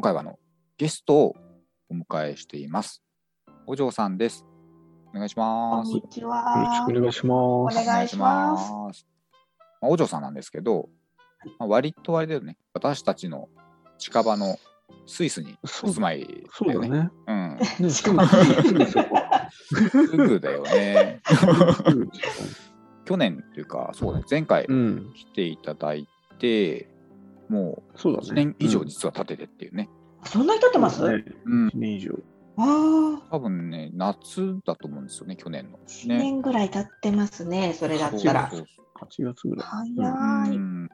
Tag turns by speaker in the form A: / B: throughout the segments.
A: 今回はあのゲストをお迎えしています。お嬢さんです。お願いし
B: こ
A: ます。
B: んにち
C: よろ
B: は
C: し。くお願いし
B: お
C: ます。
B: 願いします。
A: お願いしますまあ、お嬢さんなんですけど、まあ、割とあれだよね、私たちの近場のスイスにお住まいだよね。
C: そうだね。
A: うん、
C: ね、すぐ
A: だよね。去年というか、そうね、前回
C: うん、
A: 来ていただいて、もう1
C: そうだね。
A: 年以上実は経っててっていうね。
B: そんなに経ってます？
C: ね、
A: うん、
C: 1年以上。
B: ああ、
A: 多分ね、夏だと思うんですよね、去年の。
B: 一年ぐらい経ってますね。それだったら
A: そ。うそう
C: 8月ぐらい。
B: 早い。
A: うん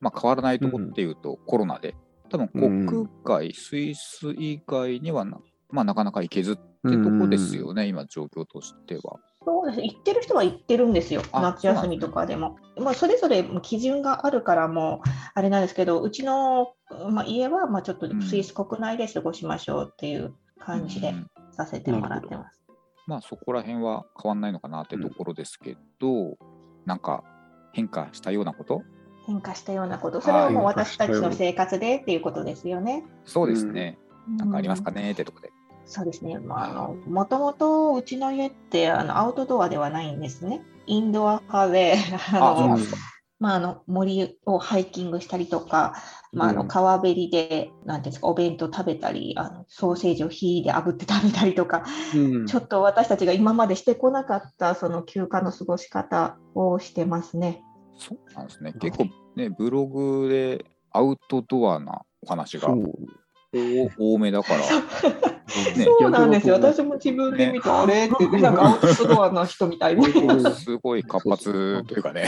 A: まあ、変わらないとこっていうと、コロナで、多分国外、スイス以外にはな,、まあ、なかなか行けずってとこですよね、今、状況としては。
B: そうです。行ってる人は行ってるんですよ。
A: あ
B: 夏休みとかでも。まあそれぞれ基準があるからもうあれなんですけど、うちのまあ家はまあちょっとスイス国内で過ごしましょうっていう感じで
A: うん
B: させてもらってます。
A: まあ、そこら辺は変わんないのかなってところですけど、なんか変化したようなこと？
B: 変化したようなこと、それはもう私たちの生活でっていうことですよね。
A: そうですね、なんかありますか
B: ね
A: ねってとこで。
B: そうですね。まあ、あの、もともとうちの家って、あの、アウトドアではないんですね。インドア派で、あ
A: あ、
B: の森をハイキングしたりとか、まあ、あの、
C: うん
B: 川べりで、なんですか、お弁当食べたり、あの、ソーセージを火で炙って食べたりとか、
C: うん
B: ちょっと私たちが今までしてこなかった、その休暇の過ごし方をしてますね。
A: そうなんですね。結構ね、ブログでアウトドアなお話が。多多めだから、ね
B: そうなんですよ。私も自分で見て、あれって、なんかアウトドアの人みたいに。
A: すごい活発というかね、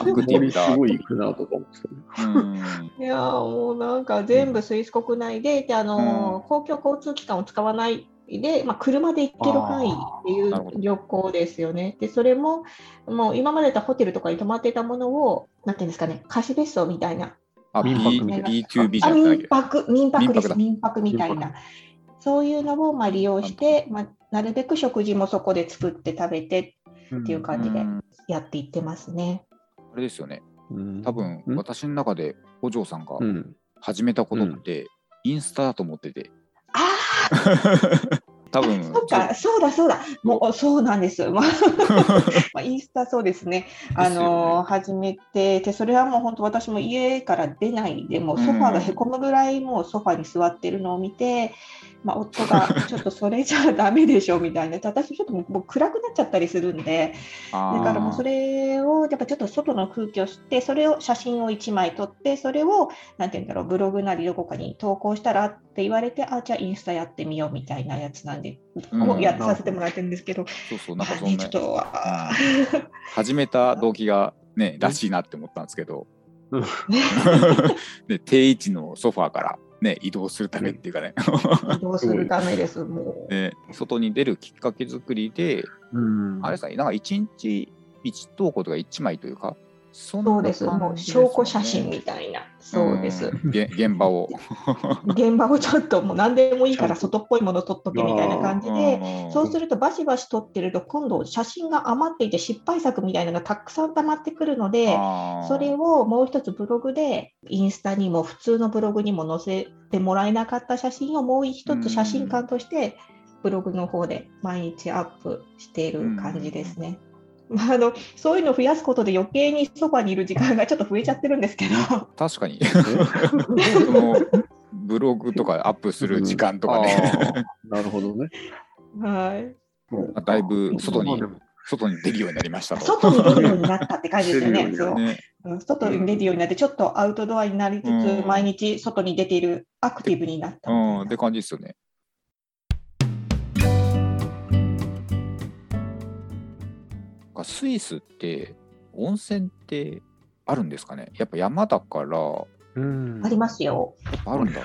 A: アクティブ
C: 森
A: だ。
C: すごい行くなとか思って
B: いやーもうなんか全部スイス国内で、であのー公共交通機関を使わないで、まあ、車で行ける範囲っていう旅行ですよね。で、それも、もう今までたホテルとかに泊まってたものを、なんていうんですかね、貸し別荘みたいな。
A: あ、
C: 民泊みたいな。
A: B- B2B じ
B: あ
A: ゃない
B: 民泊、民泊です、
A: 民泊だ。
B: 民泊みたい
C: 民
B: な。そういうのをまあ利用して、まあ、なるべく食事もそこで作って食べてっていう感じで
A: うん。
B: やっていってますね。
A: あれですよね。
C: うん。
A: 多分、
C: うん。
A: 私の中でお嬢さんが
C: うん。
A: 始めたことって、インスタだと思ってて。
B: ああ
A: 多分、
B: そっか、そうだそうだ、もうそうなんです。まあ、まあインスタそうですね。あの
A: ね
B: 始めてで、それはもう本当私も家から出ないでもうソファーがへこむぐらいもうソファーに座ってるのを見て、まあ、夫が ちょっとそれじゃダメでしょみたいな、私ちょっともう暗くなっちゃったりするんで、だからもうそれをやっぱちょっと外の空気を吸って、それを写真を1枚撮って、それをなんて言うんだろう、ブログなりどこかに投稿したらって言われて、あ、じゃあインスタやってみようみたいなやつなんで、
A: うん。
B: をやってさせてもらってるんですけど、
A: そうそう、なんか
B: まあね、
A: そんな。
B: ちょっ、と、あ
A: 始めた動機がね、らしいなって思ったんですけど、
C: うん。
A: で定位置のソファーからね、移動するためっていうかね、
B: ー移動するためです、もう。
A: で外に出るきっかけ作りで、
C: うん。
A: あれですかね、なんか一日一投稿とか一枚というか、そ
B: うです、もう証拠写真みたいな、そうです。
A: 現場を。
B: 現場をちょっともう何でもいいから外っぽいもの撮っとけみたいな感じで、
A: うん
B: そうするとバシバシ撮ってると今度写真が余っていて失敗作みたいなのがたくさん溜まってくるので、それをもう一つブログでインスタにも普通のブログにも載せてもらえなかった写真をもう一つ写真館としてブログの方で毎日アップしている感じですね。まあ、あのそういうのを増やすことで余計にそばにいる時間がちょっと増えちゃってるんですけど、
A: 確かに。そのブログとかアップする時間とかね、
C: あー。なるほどね。
B: はい、
C: もう
A: だいぶ外に外に出るようになりましたと。
B: 外に出るようになったって感じですよね。
C: 出るよ
B: そうう
A: ね、
B: うん。外に出るようになって、ちょっとアウトドアになりつ
A: うん。
B: つ、毎日外に出ているアクティブになったみたいな。
A: うん、って感じですよね。スイスって温泉ってあるんですかね？やっぱ山だから
B: ありますよ。
A: っぱあるんだ。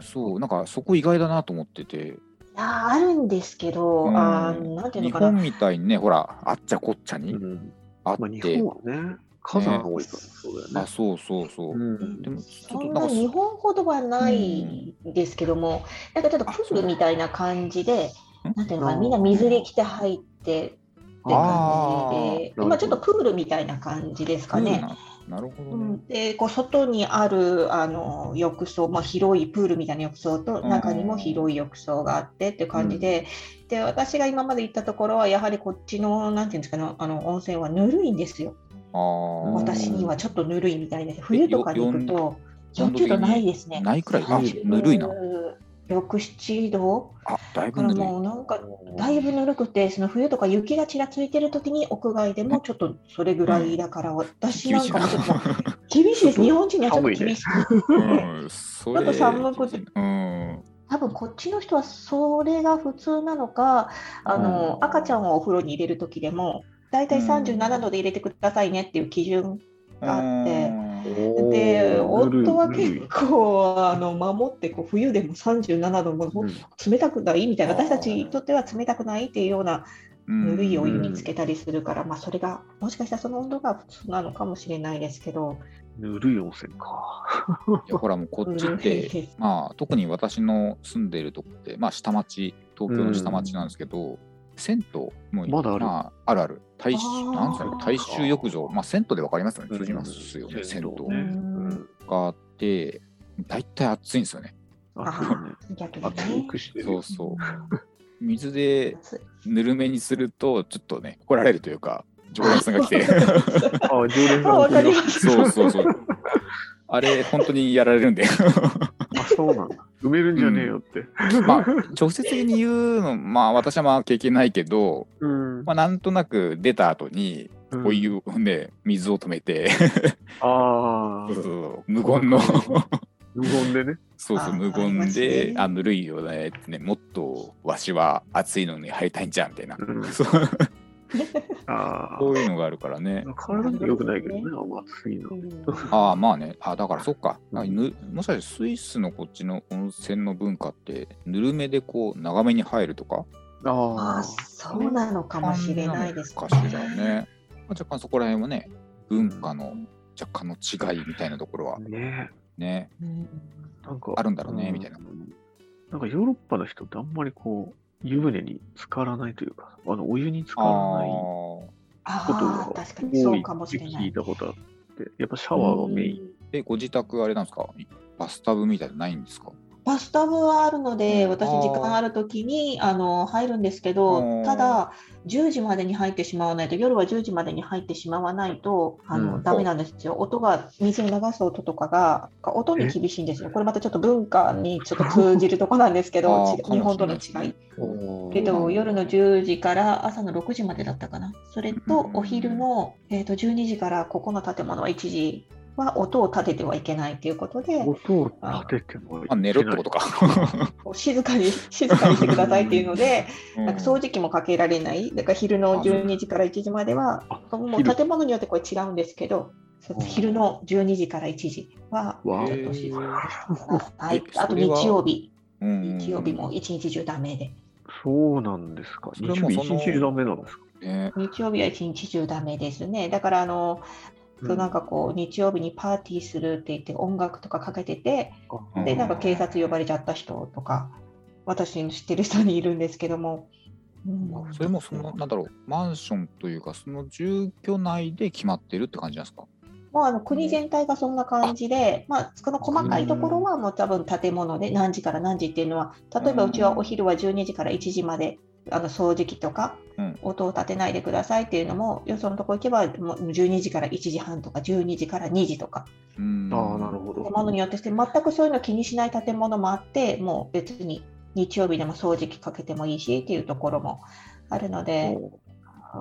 C: そう。
A: なんかそこ意外だなと思ってて、
B: いやーあるんですけど、
A: うん。
B: あーなんていう
A: 日
B: のかな。
A: 本みたいにね、ほら、あっちゃこっちゃに
C: うん。
A: あ
C: まあ、
A: って、
C: 日本はね、火山が多いからそうだよ
A: あ、
C: ね。
A: そうそうそう。
C: うん。
A: でも、ちょ
B: そん。
A: っとな
B: 日本ほどはないですけども、なんかちょっとプールみたいな感じで、
A: ん
B: なんていうのかな、
C: あ
B: みんな水着着て入って、感じで、まあ、ちょっとプールみたいな感じですかね。
A: ななるほどね。
B: うん、でこう外にあるあの浴槽、まあ、広いプールみたいな浴槽と
A: うん
B: 中にも広い浴槽があってっていう感じで,、で私が今まで行ったところはやはりこっちのなんていうんですかねあの温泉はぬるいんですよ
A: ああ。
B: 私にはちょっとぬるいみたいで冬とかに行くと
A: よ
B: 40度ないですね。
A: ないくらい。あ、
B: 30
A: ぬるいな。
B: 6、7度
A: あ、だい
B: だから
A: ぶぬるい。
B: もうなんかだいぶぬるくてその冬とか雪がちらついてる時に屋外でもちょっとそれぐらいだから私なん。かもちょっと厳しいです日本人にはちょっと厳しい。ちょっと寒くて。
A: うん。
B: 多分こっちの人はそれが普通なのかあの、
A: うん。
B: 赤ちゃんをお風呂に入れる時でもだいたい37度で入れてくださいねっていう基準があってで夫は結構あの守ってこう冬でも37度も冷たくないみたいな
A: あー
B: 私たちにとっては冷たくないっていうような
A: うん。
B: ぬるいお湯につけたりするから、まあ、それがもしかしたらその温度が普通なのかもしれないですけど、
C: ぬるい温泉か。
A: いやほらもうこっちってまあ特に私の住んでいるとこって、まあ下町、東京の下町なんですけど、銭湯も
C: まだある
A: あ、あるある。大衆なんつうの？大衆浴場、まあ銭湯でわかりますよね。通じますよね、
C: うん
A: 銭湯があって、大体暑いんですよね。
C: あ、そうだね。
B: 逆に
C: 熱
B: ね。
C: くしてる。
A: そうそう。水でぬるめにすると、ちょっとね、怒られるというか、常連さんが来て。
C: あ、常連さん
B: あわかります
A: そうそうそう。あれ、本当にやられるんで。
C: あ、そうなんだ。埋めるんじゃねえよって。
A: まあ、直接的に言うの、まあ、私はまあ経験ないけど、
C: うん。
A: まあ、なんとなく出た後に、
C: うん。
A: お湯をね、水を止めて、
C: ああ
A: そう、そう無言の、
C: 無言でね。
A: そうそう、
B: あ
A: 無言で、
B: ね。
A: あ、ぬるいよねってね、もっとわしは暑いのに入りたいんじゃんみたいな、
C: うん。
A: そう
C: あ
A: そういうのがあるからね。
C: あ。体にくないけどね、あんま暑すぎるの。
B: うん
A: ああ、まあね、あだからそっか、
C: うん
A: あぬもしかしてスイスのこっちの温泉の文化って、ぬるめでこう、長めに入るとか、
C: あ
B: あ
C: あ。
B: そうなのかもしれないです
A: かしらね。まあ若干そこら辺はね、文化の若干の違いみたいなところは
C: ね
A: ね、
B: うん
C: なんか。
A: あるんだろうねみたいな。
C: なんかヨーロッパの人ってあんまりこう、湯船に浸からないというか、あの、お湯に浸からないこ
B: あ
C: と
B: あ
C: が
B: 確かにそう
C: 多い
B: かも
C: って聞い
B: しれない。
C: たことあって、やっぱシャワーがメイン。
A: で、ご自宅あれなんですか？バスタブみたいなのないんですか？
B: バスタブはあるので、私、時間あるときにあの入るんですけ
A: あ
B: ど
A: ー、
B: ただ、10時までに入ってしまわないと、夜は10時までに入ってしまわないと、あの
C: うん。
B: ダメなんですよ。音が、水を流す音とかが、音に厳しいんですよ。これまたちょっと文化にちょっと通じるとこなんですけ
A: あ
B: ど、日本との違い。
A: うん。
B: けど、夜の10時から朝の6時までだったかな。それと
A: うん。
B: お昼の、えー、と12時からここの建物は1時は音を立ててはいけないということで、
C: 音を立ててもいけ
A: あ、
C: ない。
A: 寝ろってことか。
B: 静かに静かにしてくださいっていうので、
A: うん。
B: なんか掃除機もかけられない、だから昼の12時から1時までは、
C: あ
B: もう
C: 昼。
B: 建物によってこれ違うんですけど、昼の12時から1時は、ちょっと静かにしてください。
A: え。
B: あと日曜日、
A: うん。
B: 日曜日も一日中ダメで、
C: そうなんですか。日曜日
A: もその
C: 一日ダメなんですか？
A: ね
B: 日曜日は一日中ダメですね。だからあの、そうなんかこう日曜日にパーティーするって言って音楽とかかけてて、
C: うん。
B: でなんか警察呼ばれちゃった人とか、私の知ってる人にいるんですけども、うん。
A: それもその、なんだろう、マンションというか、その住居内で決まってるって感じなんですか？
B: もうあの国全体がそんな感じで、まあ、その細かいところはもう多分建物で何時から何時っていうのは、例えばうちはお昼は12時から1時まであの掃除機とか
A: うん。
B: 音を立てないでくださいっていうのも、よそのとこ行けばもう12時から1時半とか12時から2時とか、
A: うん。
C: ああ、なるほど。
B: 建物によってして全くそういうの気にしない建物もあって、もう別に日曜日でも掃除機かけてもいいしっていうところもあるので、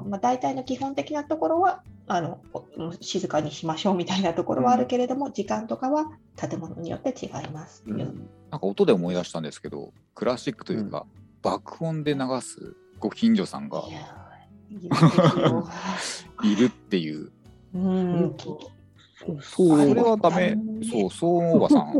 B: まあ、大体の基本的なところはあのお静かにしましょうみたいなところはあるけれども、時間とかは建物によって違います。
C: うん。
A: なんか音で思い出したんですけど、クラシックというか、爆音で流すご近所さんが
B: い
A: るっていう。
B: うん、
C: そう
A: そ
C: そう
A: れはダメ。そう、騒音おばさん。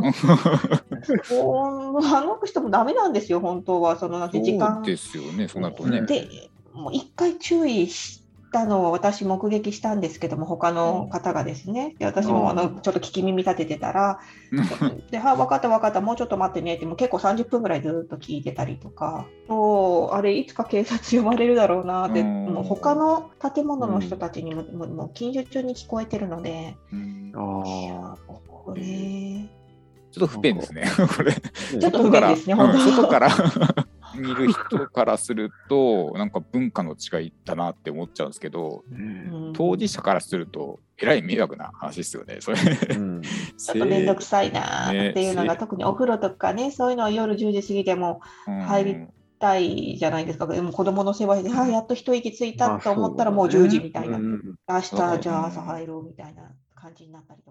B: そうあの人もダメなんですよ、本当は。そのなんて時間
A: そうですよね、そうなるとね。
B: で、もう一回注意したのを私目撃したんですけども他の方がですね。で私もあのちょっと聞き耳立ててたら「では分かった分かったもうちょっと待ってね」ってもう結構30分ぐらいずっと聞いてたりとか。そうあれいつか警察呼ばれるだろうなって
A: うん。
B: もう他の建物の人たちにも,、もう近所中に聞こえてるので。
A: うん。
C: ああ。
B: これ
A: ちょっと不便ですね、これ。
B: ちょっと不便ですね
A: 外から見る人からすると、なんか文化の違いだなって思っちゃうんですけど、
B: うん
A: 当事者からすると、えらい迷惑な話ですよね、それ。
C: うん。
B: ちょっと面倒くさいなっていうのが、
A: ね
B: 特にお風呂とかねそういうのは夜10時過ぎても入りたいじゃないですか。でも子供の世話で、あやっと一息ついたと思ったらもう10時みたいな。
C: うん
B: 明日
A: うん
B: じゃあ朝入ろうみたいな感じになったりとか。
A: うん